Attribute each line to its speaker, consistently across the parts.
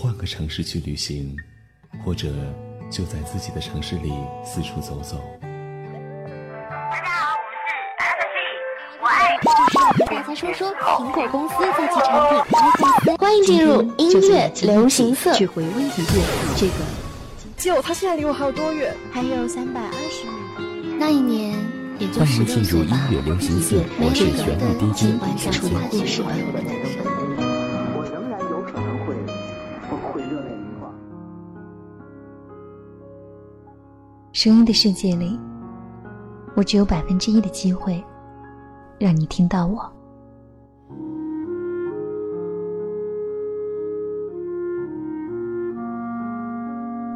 Speaker 1: 换个城市去旅行，或者就在自己的城市里四处走走。
Speaker 2: 大家好，我是 FT，我爱
Speaker 3: 就是要和大家说说苹果公司在其产品 iPhone 欢迎进入音乐流行色，
Speaker 4: 去回味一遍这个。
Speaker 5: 就他现在离我还有多远？
Speaker 3: 还有三百二十米。那一年，也就
Speaker 4: 欢迎进入音。乐流行色，
Speaker 3: 没
Speaker 4: 我是
Speaker 3: 有
Speaker 4: 玄武
Speaker 3: 的
Speaker 4: DJ
Speaker 3: 晚上
Speaker 6: 声音的世界里，我只有百分之一的机会让你听到我。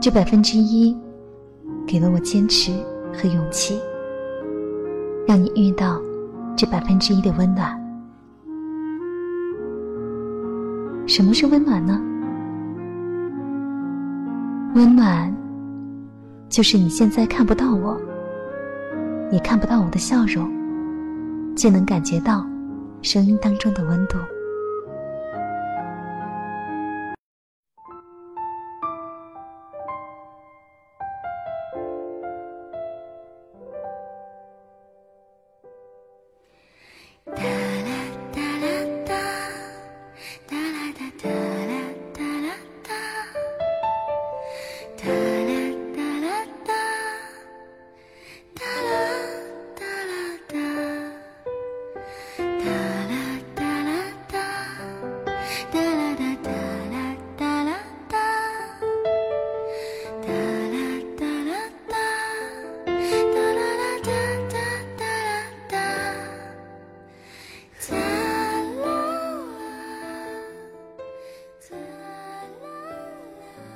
Speaker 6: 这百分之一，给了我坚持和勇气，让你遇到这百分之一的温暖。什么是温暖呢？温暖。就是你现在看不到我，你看不到我的笑容，却能感觉到声音当中的温度。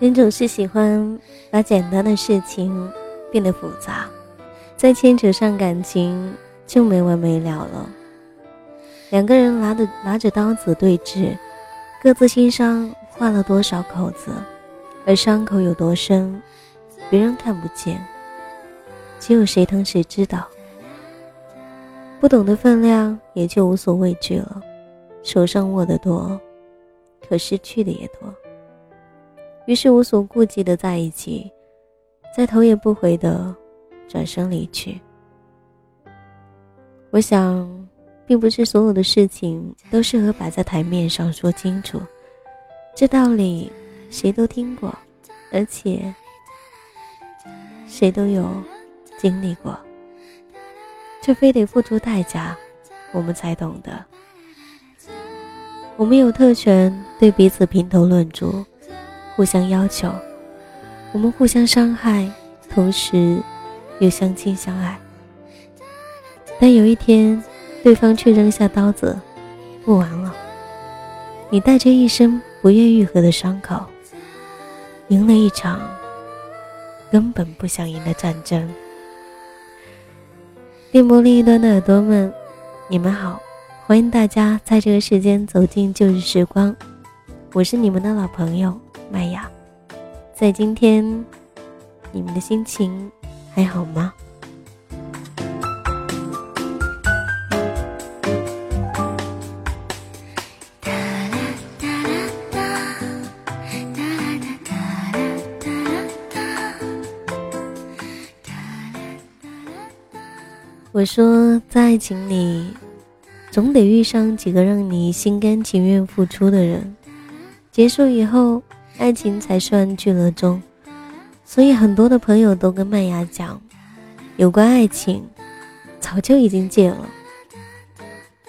Speaker 7: 人总是喜欢把简单的事情变得复杂，再牵扯上感情就没完没了了。两个人拿着拿着刀子对峙，各自心上划了多少口子，而伤口有多深，别人看不见，只有谁疼谁知道。不懂的分量，也就无所畏惧了。手上握得多，可失去的也多。于是无所顾忌的在一起，再头也不回的转身离去。我想，并不是所有的事情都适合摆在台面上说清楚，这道理谁都听过，而且谁都有经历过，却非得付出代价，我们才懂得。我们有特权对彼此评头论足。互相要求，我们互相伤害，同时又相亲相爱。但有一天，对方却扔下刀子，不玩了。你带着一身不愿愈合的伤口，赢了一场根本不想赢的战争。电波另一端的耳朵们，你们好，欢迎大家在这个时间走进旧日时光，我是你们的老朋友。麦雅，在今天，你们的心情还好吗？我说，在爱情里，总得遇上几个让你心甘情愿付出的人，结束以后。爱情才算聚了终，所以很多的朋友都跟麦芽讲，有关爱情，早就已经戒了。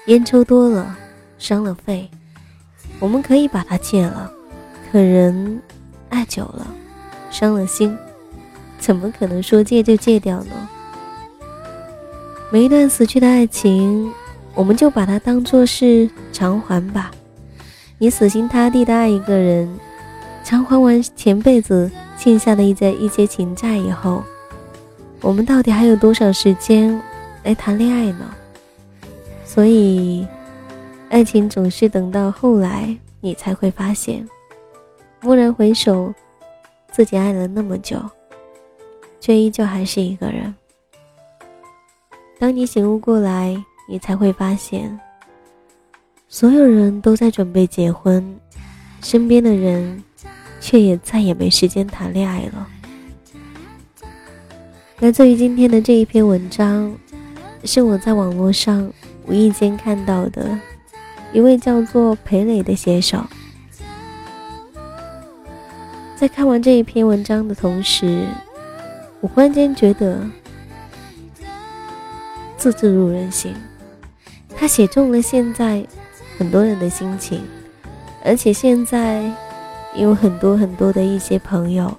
Speaker 7: 烟抽多了，伤了肺，我们可以把它戒了。可人爱久了，伤了心，怎么可能说戒就戒掉呢？每一段死去的爱情，我们就把它当做是偿还吧。你死心塌地的爱一个人。偿还完前辈子欠下的一些一些情债以后，我们到底还有多少时间来谈恋爱呢？所以，爱情总是等到后来你才会发现，蓦然回首，自己爱了那么久，却依旧还是一个人。当你醒悟过来，你才会发现，所有人都在准备结婚，身边的人。却也再也没时间谈恋爱了。来自于今天的这一篇文章，是我在网络上无意间看到的，一位叫做裴磊的写手。在看完这一篇文章的同时，我忽然间觉得字字入人心，他写中了现在很多人的心情，而且现在有很多很多的一些朋友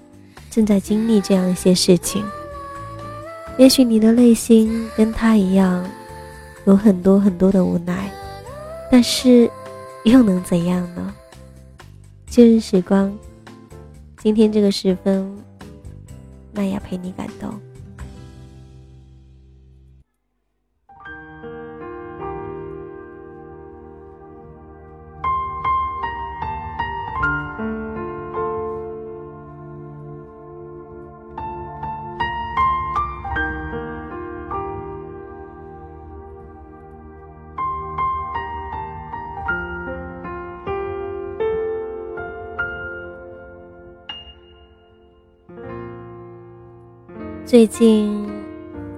Speaker 7: 正在经历这样一些事情。也许你的内心跟他一样，有很多很多的无奈，但是又能怎样呢？旧日时光，今天这个时分，麦雅陪你感动。最近，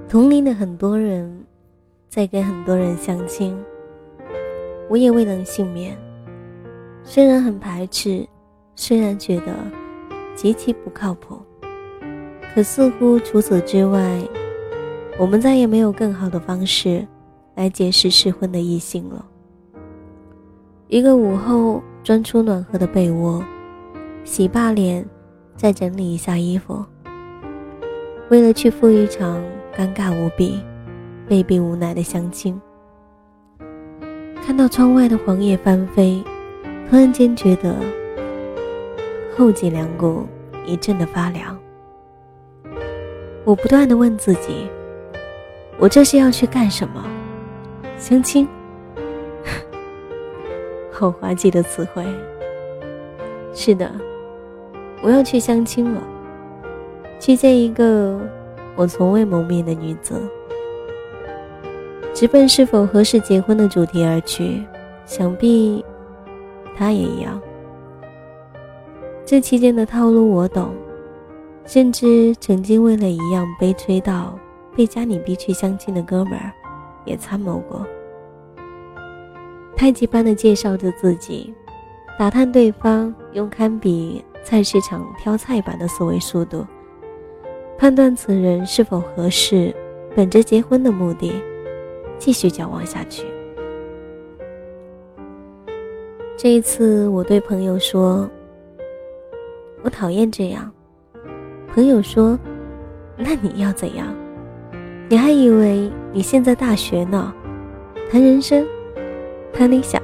Speaker 7: 同龄的很多人在跟很多人相亲，我也未能幸免。虽然很排斥，虽然觉得极其不靠谱，可似乎除此之外，我们再也没有更好的方式来结识适婚的异性了。一个午后，钻出暖和的被窝，洗罢脸，再整理一下衣服。为了去赴一场尴尬无比、被逼无奈的相亲，看到窗外的黄叶翻飞，突然间觉得后脊梁骨一阵的发凉。我不断的问自己：我这是要去干什么？相亲？好滑稽的词汇。是的，我要去相亲了。去见一个我从未谋面的女子，直奔是否合适结婚的主题而去，想必他也一样。这期间的套路我懂，甚至曾经为了一样悲催到被家里逼去相亲的哥们儿，也参谋过。太极般的介绍着自己，打探对方，用堪比菜市场挑菜般的思维速度。判断此人是否合适，本着结婚的目的，继续交往下去。这一次，我对朋友说：“我讨厌这样。”朋友说：“那你要怎样？你还以为你现在大学呢？谈人生，谈理想。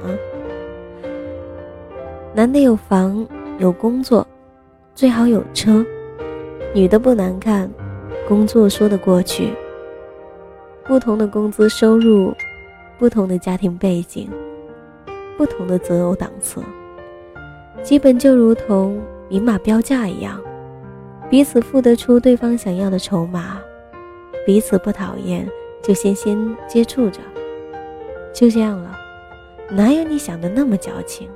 Speaker 7: 男的有房有工作，最好有车。”女的不难看，工作说得过去。不同的工资收入，不同的家庭背景，不同的择偶档次，基本就如同明码标价一样，彼此付得出对方想要的筹码，彼此不讨厌就先先接触着，就这样了，哪有你想的那么矫情？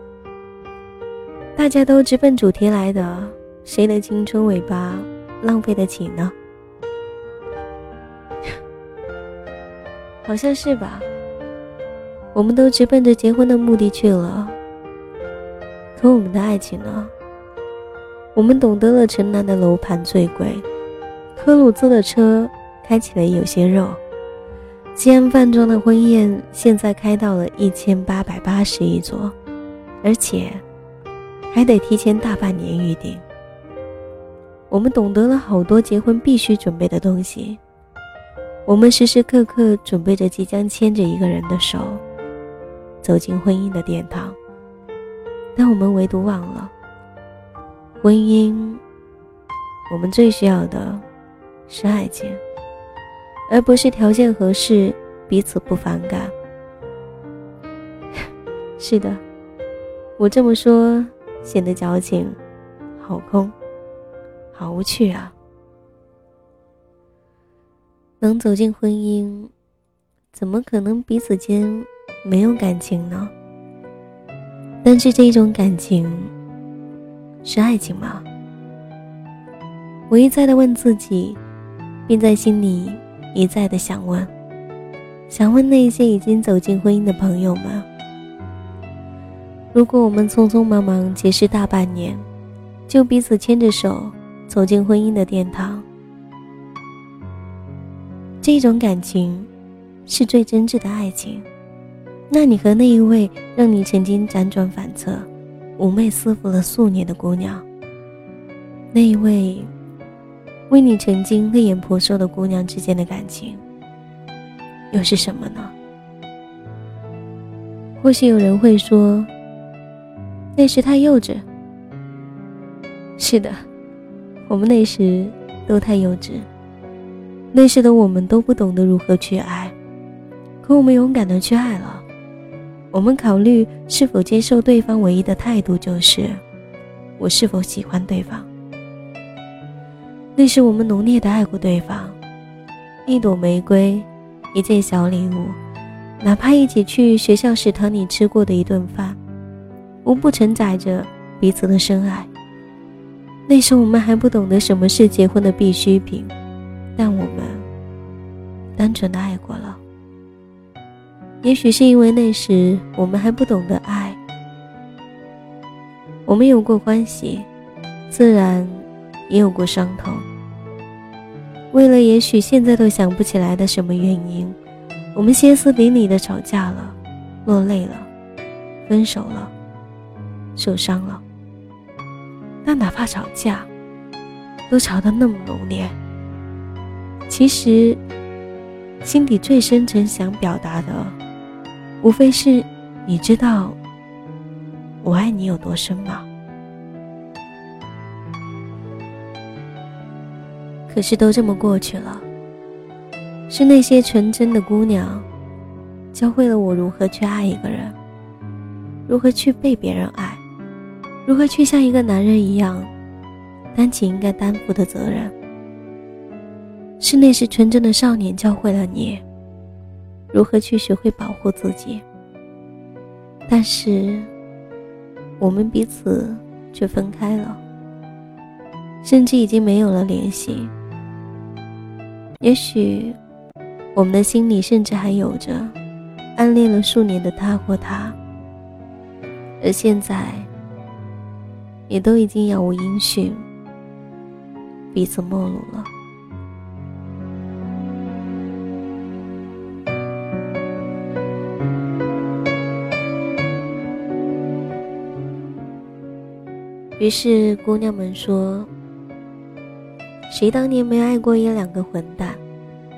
Speaker 7: 大家都直奔主题来的，谁的青春尾巴？浪费得起呢？好像是吧。我们都直奔着结婚的目的去了，可我们的爱情呢？我们懂得了城南的楼盘最贵，科鲁兹的车开起来有些肉，西安饭庄的婚宴现在开到了一千八百八十一桌，而且还得提前大半年预定。我们懂得了好多结婚必须准备的东西，我们时时刻刻准备着即将牵着一个人的手，走进婚姻的殿堂。但我们唯独忘了，婚姻，我们最需要的是爱情，而不是条件合适、彼此不反感。是的，我这么说显得矫情，好空。好无趣啊！能走进婚姻，怎么可能彼此间没有感情呢？但是这种感情，是爱情吗？我一再的问自己，并在心里一再的想问，想问那些已经走进婚姻的朋友们：如果我们匆匆忙忙结识大半年，就彼此牵着手走进婚姻的殿堂，这种感情是最真挚的爱情，那你和那一位让你曾经辗转反侧、妩媚思服了数年的姑娘，那一位？为你曾经泪眼婆娑的姑娘之间的感情，又是什么呢？或许有人会说，那时太幼稚。是的，我们那时都太幼稚。那时的我们都不懂得如何去爱，可我们勇敢的去爱了。我们考虑是否接受对方，唯一的态度就是，我是否喜欢对方。那时我们浓烈的爱过对方，一朵玫瑰，一件小礼物，哪怕一起去学校食堂里吃过的一顿饭，无不承载着彼此的深爱。那时我们还不懂得什么是结婚的必需品，但我们单纯的爱过了。也许是因为那时我们还不懂得爱，我们有过欢喜，自然。也有过伤痛。为了也许现在都想不起来的什么原因，我们歇斯底里的吵架了，落泪了，分手了，受伤了。但哪怕吵架，都吵得那么浓烈，其实心底最深沉想表达的，无非是你知道我爱你有多深吗？可是都这么过去了，是那些纯真的姑娘，教会了我如何去爱一个人，如何去被别人爱，如何去像一个男人一样，担起应该担负的责任。是那时纯真的少年教会了你，如何去学会保护自己。但是，我们彼此却分开了，甚至已经没有了联系。也许，我们的心里甚至还有着暗恋了数年的他或她，而现在也都已经杳无音讯，彼此陌路了。于是，姑娘们说。谁当年没爱过一两个混蛋？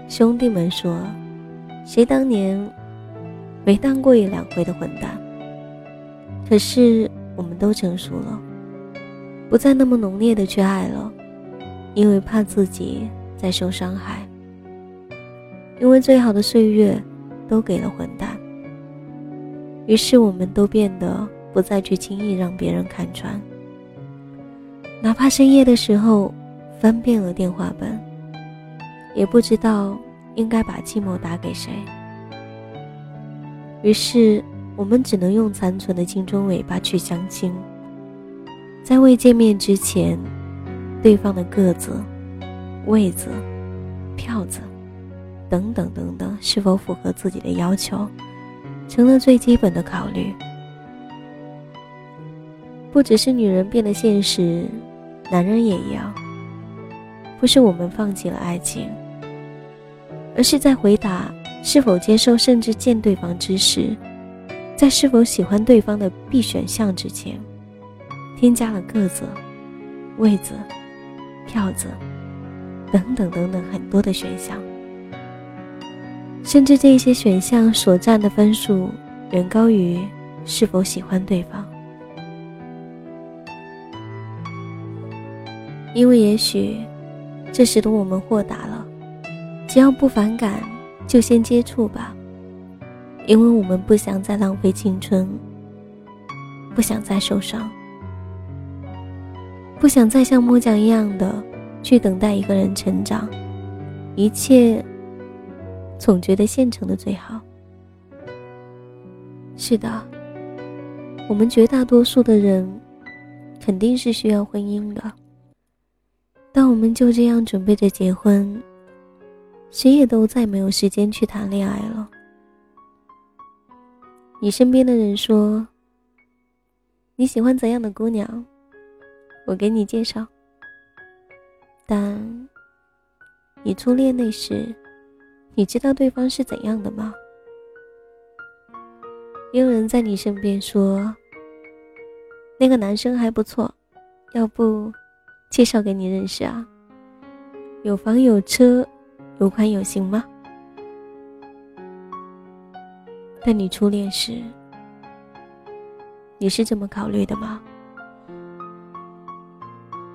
Speaker 7: 兄弟们说，谁当年没当过一两回的混蛋？可是我们都成熟了，不再那么浓烈的去爱了，因为怕自己再受伤害。因为最好的岁月都给了混蛋，于是我们都变得不再去轻易让别人看穿，哪怕深夜的时候。翻遍了电话本，也不知道应该把寂寞打给谁。于是，我们只能用残存的青春尾巴去相亲。在未见面之前，对方的个子、位子、票子等等等等，是否符合自己的要求，成了最基本的考虑。不只是女人变得现实，男人也一样。不是我们放弃了爱情，而是在回答是否接受甚至见对方之时，在是否喜欢对方的必选项之前，添加了个子、位子、票子等等等等很多的选项，甚至这些选项所占的分数远高于是否喜欢对方，因为也许。这使得我们豁达了，只要不反感，就先接触吧，因为我们不想再浪费青春，不想再受伤，不想再像木匠一样的去等待一个人成长，一切总觉得现成的最好。是的，我们绝大多数的人，肯定是需要婚姻的。但我们就这样准备着结婚，谁也都再没有时间去谈恋爱了。你身边的人说你喜欢怎样的姑娘，我给你介绍。但你初恋那时，你知道对方是怎样的吗？也有人在你身边说，那个男生还不错，要不介绍给你认识啊？有房有车，有款有型吗？但你初恋时，你是这么考虑的吗？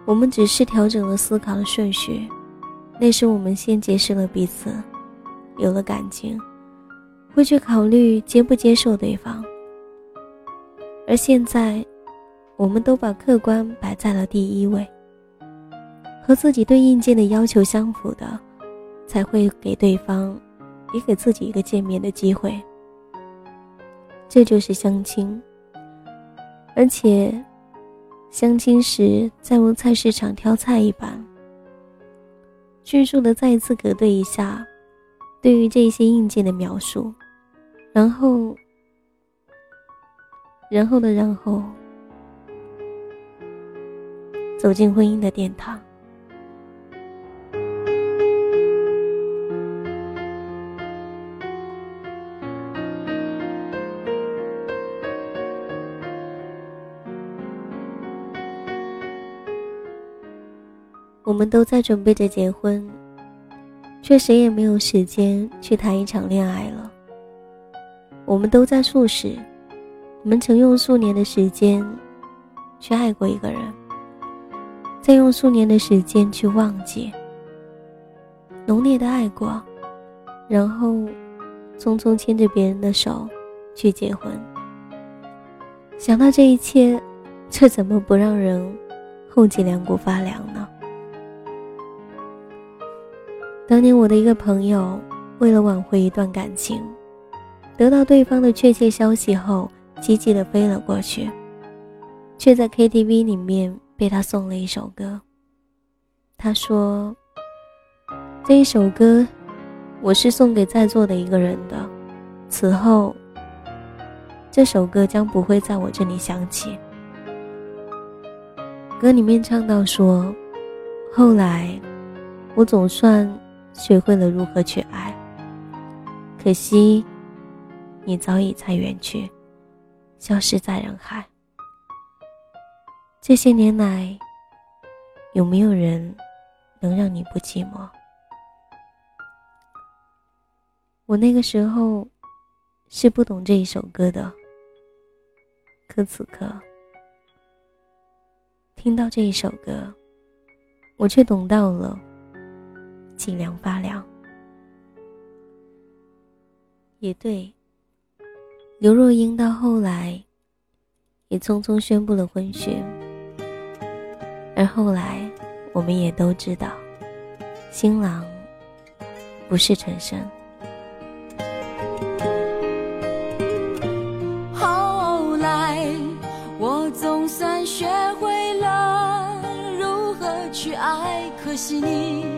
Speaker 7: 我们只是调整了思考的顺序，那时我们先结识了彼此，有了感情，会去考虑接不接受对方。而现在，我们都把客观摆在了第一位，和自己对硬件的要求相符的，才会给对方，也给自己一个见面的机会。这就是相亲，而且，相亲时在如菜市场挑菜一般，迅速的再一次核对一下对于这些硬件的描述，然后，然后的然后，走进婚姻的殿堂。我们都在准备着结婚，却谁也没有时间去谈一场恋爱了。我们都在素食，我们曾用数年的时间去爱过一个人，再用数年的时间去忘记，浓烈的爱过，然后匆匆牵着别人的手去结婚。想到这一切，这怎么不让人后脊梁骨发凉呢？当年我的一个朋友，为了挽回一段感情，得到对方的确切消息后，积极的飞了过去，却在 KTV 里面被他送了一首歌。他说：“这一首歌，我是送给在座的一个人的，此后，这首歌将不会在我这里响起。”歌里面唱到说：“后来，我总算。”学会了如何去爱，可惜，你早已在远去，消失在人海。这些年来，有没有人能让你不寂寞？我那个时候是不懂这一首歌的，可此刻听到这一首歌，我却懂到了。脊梁发凉。也对，刘若英到后来也匆匆宣布了婚讯，而后来我们也都知道，新郎不是陈升。
Speaker 8: 后来我总算学会了如何去爱，可惜你。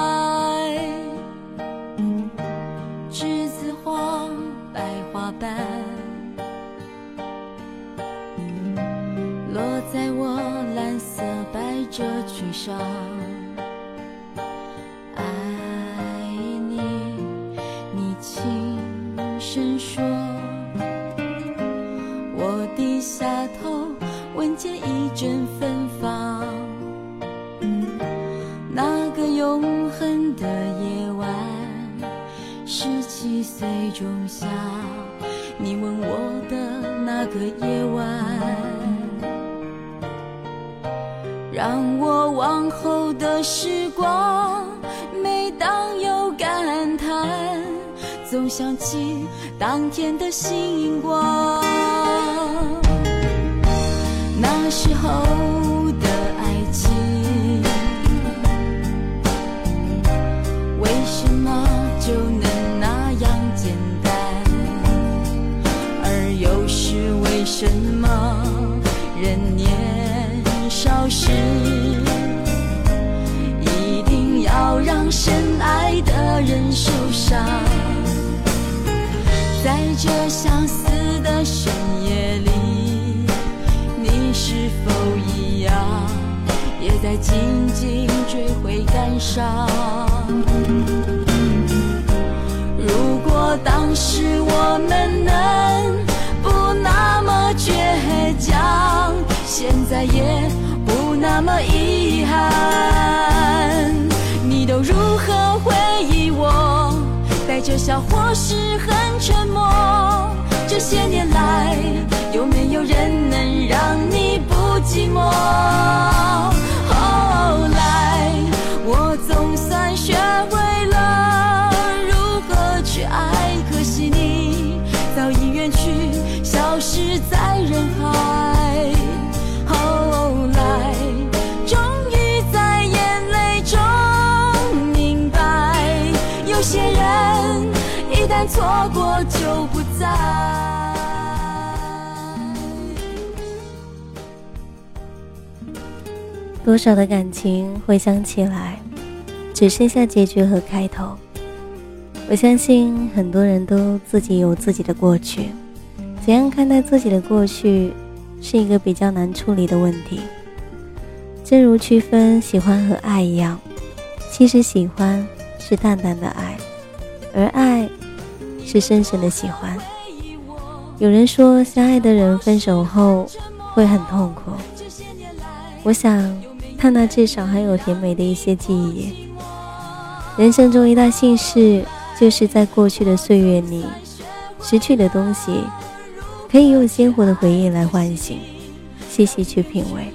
Speaker 8: 天的星光。那。时候回忆我？带着笑或是很沉默。这些年来，有没有人能让你不寂寞？后来，我总算学会了如何去爱，可惜你早已远去，消失在人海。错过就不再。
Speaker 7: 多少的感情回想起来，只剩下结局和开头。我相信很多人都自己有自己的过去，怎样看待自己的过去，是一个比较难处理的问题。正如区分喜欢和爱一样，其实喜欢是淡淡的爱，而爱是深深的喜欢。有人说，相爱的人分手后会很痛苦。我想，他那至少还有甜美的一些记忆。人生中一大幸事，就是在过去的岁月里，失去的东西，可以用鲜活的回忆来唤醒，细细去品味。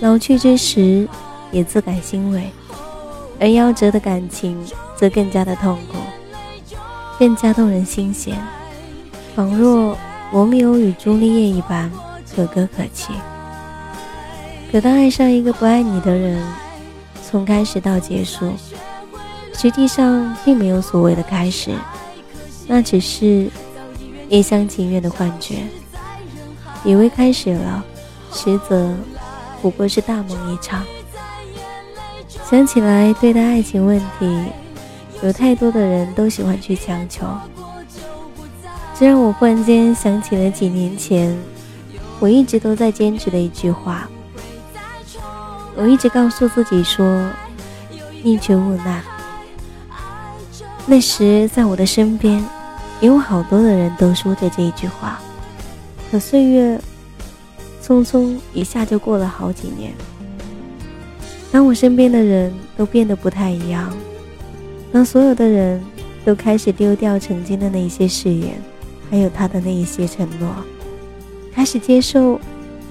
Speaker 7: 老去之时，也自感欣慰；而夭折的感情，则更加的痛苦，更加动人心弦，仿若罗密欧与朱丽叶一般可歌可泣。可当爱上一个不爱你的人，从开始到结束，实际上并没有所谓的开始，那只是一厢情愿的幻觉。以为开始了，实则不过是大梦一场。想起来，对待爱情问题，有太多的人都喜欢去强求，这让我忽然间想起了几年前，我一直都在坚持的一句话。我一直告诉自己说，宁缺毋滥。那时在我的身边，也有好多的人都说着这一句话。可岁月匆匆一下就过了好几年。当我身边的人都变得不太一样，当所有的人都开始丢掉曾经的那些誓言，还有他的那一些承诺，开始接受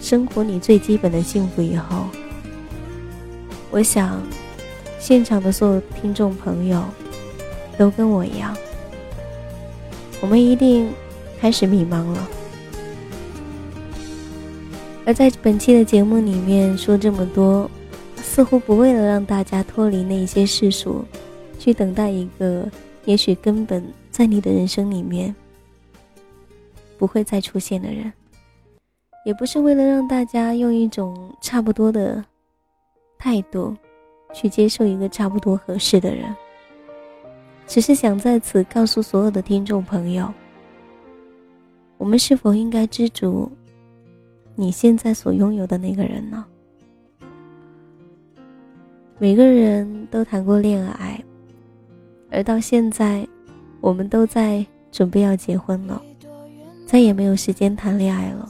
Speaker 7: 生活里最基本的幸福以后。我想，现场的所有听众朋友都跟我一样，我们一定开始迷茫了。而在本期的节目里面说这么多，似乎不为了让大家脱离那些世俗，去等待一个也许根本在你的人生里面不会再出现的人，也不是为了让大家用一种差不多的。态度，去接受一个差不多合适的人，只是想在此告诉所有的听众朋友：我们是否应该知足你现在所拥有的那个人呢？每个人都谈过恋爱，而到现在，我们都在准备要结婚了，再也没有时间谈恋爱了。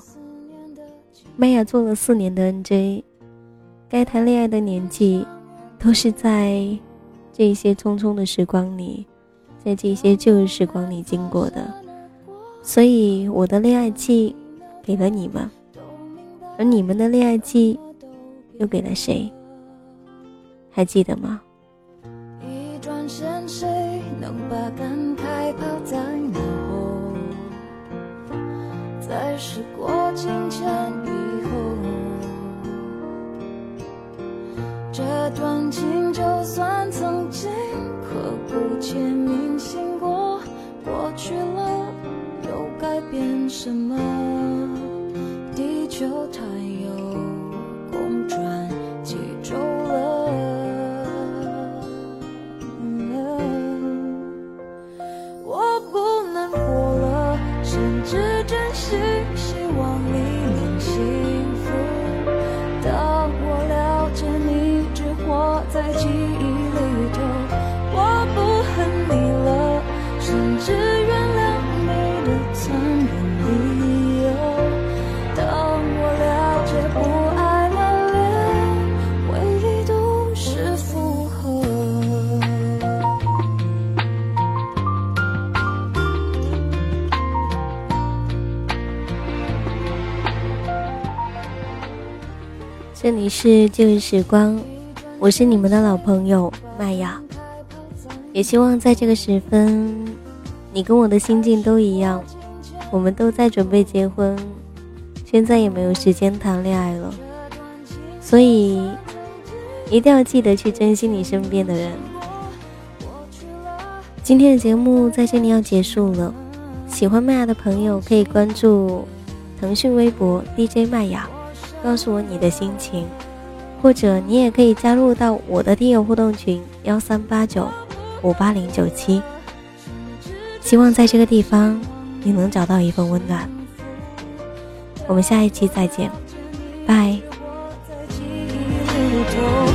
Speaker 7: 麦雅做了四年的 NJ。该谈恋爱的年纪，都是在这些匆匆的时光里，在这些旧日时光里经过的。所以我的恋爱季给了你们，而你们的恋爱季又给了谁？还记得吗？
Speaker 8: 把感慨抛在脑后，在时过境迁以后，这段情就算曾经刻骨铭心过，过去了又改变什么？地球太远。
Speaker 7: 这里是旧日时光，我是你们的老朋友麦雅，也希望在这个时分，你跟我的心境都一样，我们都在准备结婚，现在也没有时间谈恋爱了，所以一定要记得去珍惜你身边的人。今天的节目在这里要结束了，喜欢麦雅的朋友可以关注腾讯微博 DJ 麦雅。告诉我你的心情，或者你也可以加入到我的听友互动群幺三八九五八零九七。希望在这个地方你能找到一份温暖。我们下一期再见，拜。
Speaker 8: 在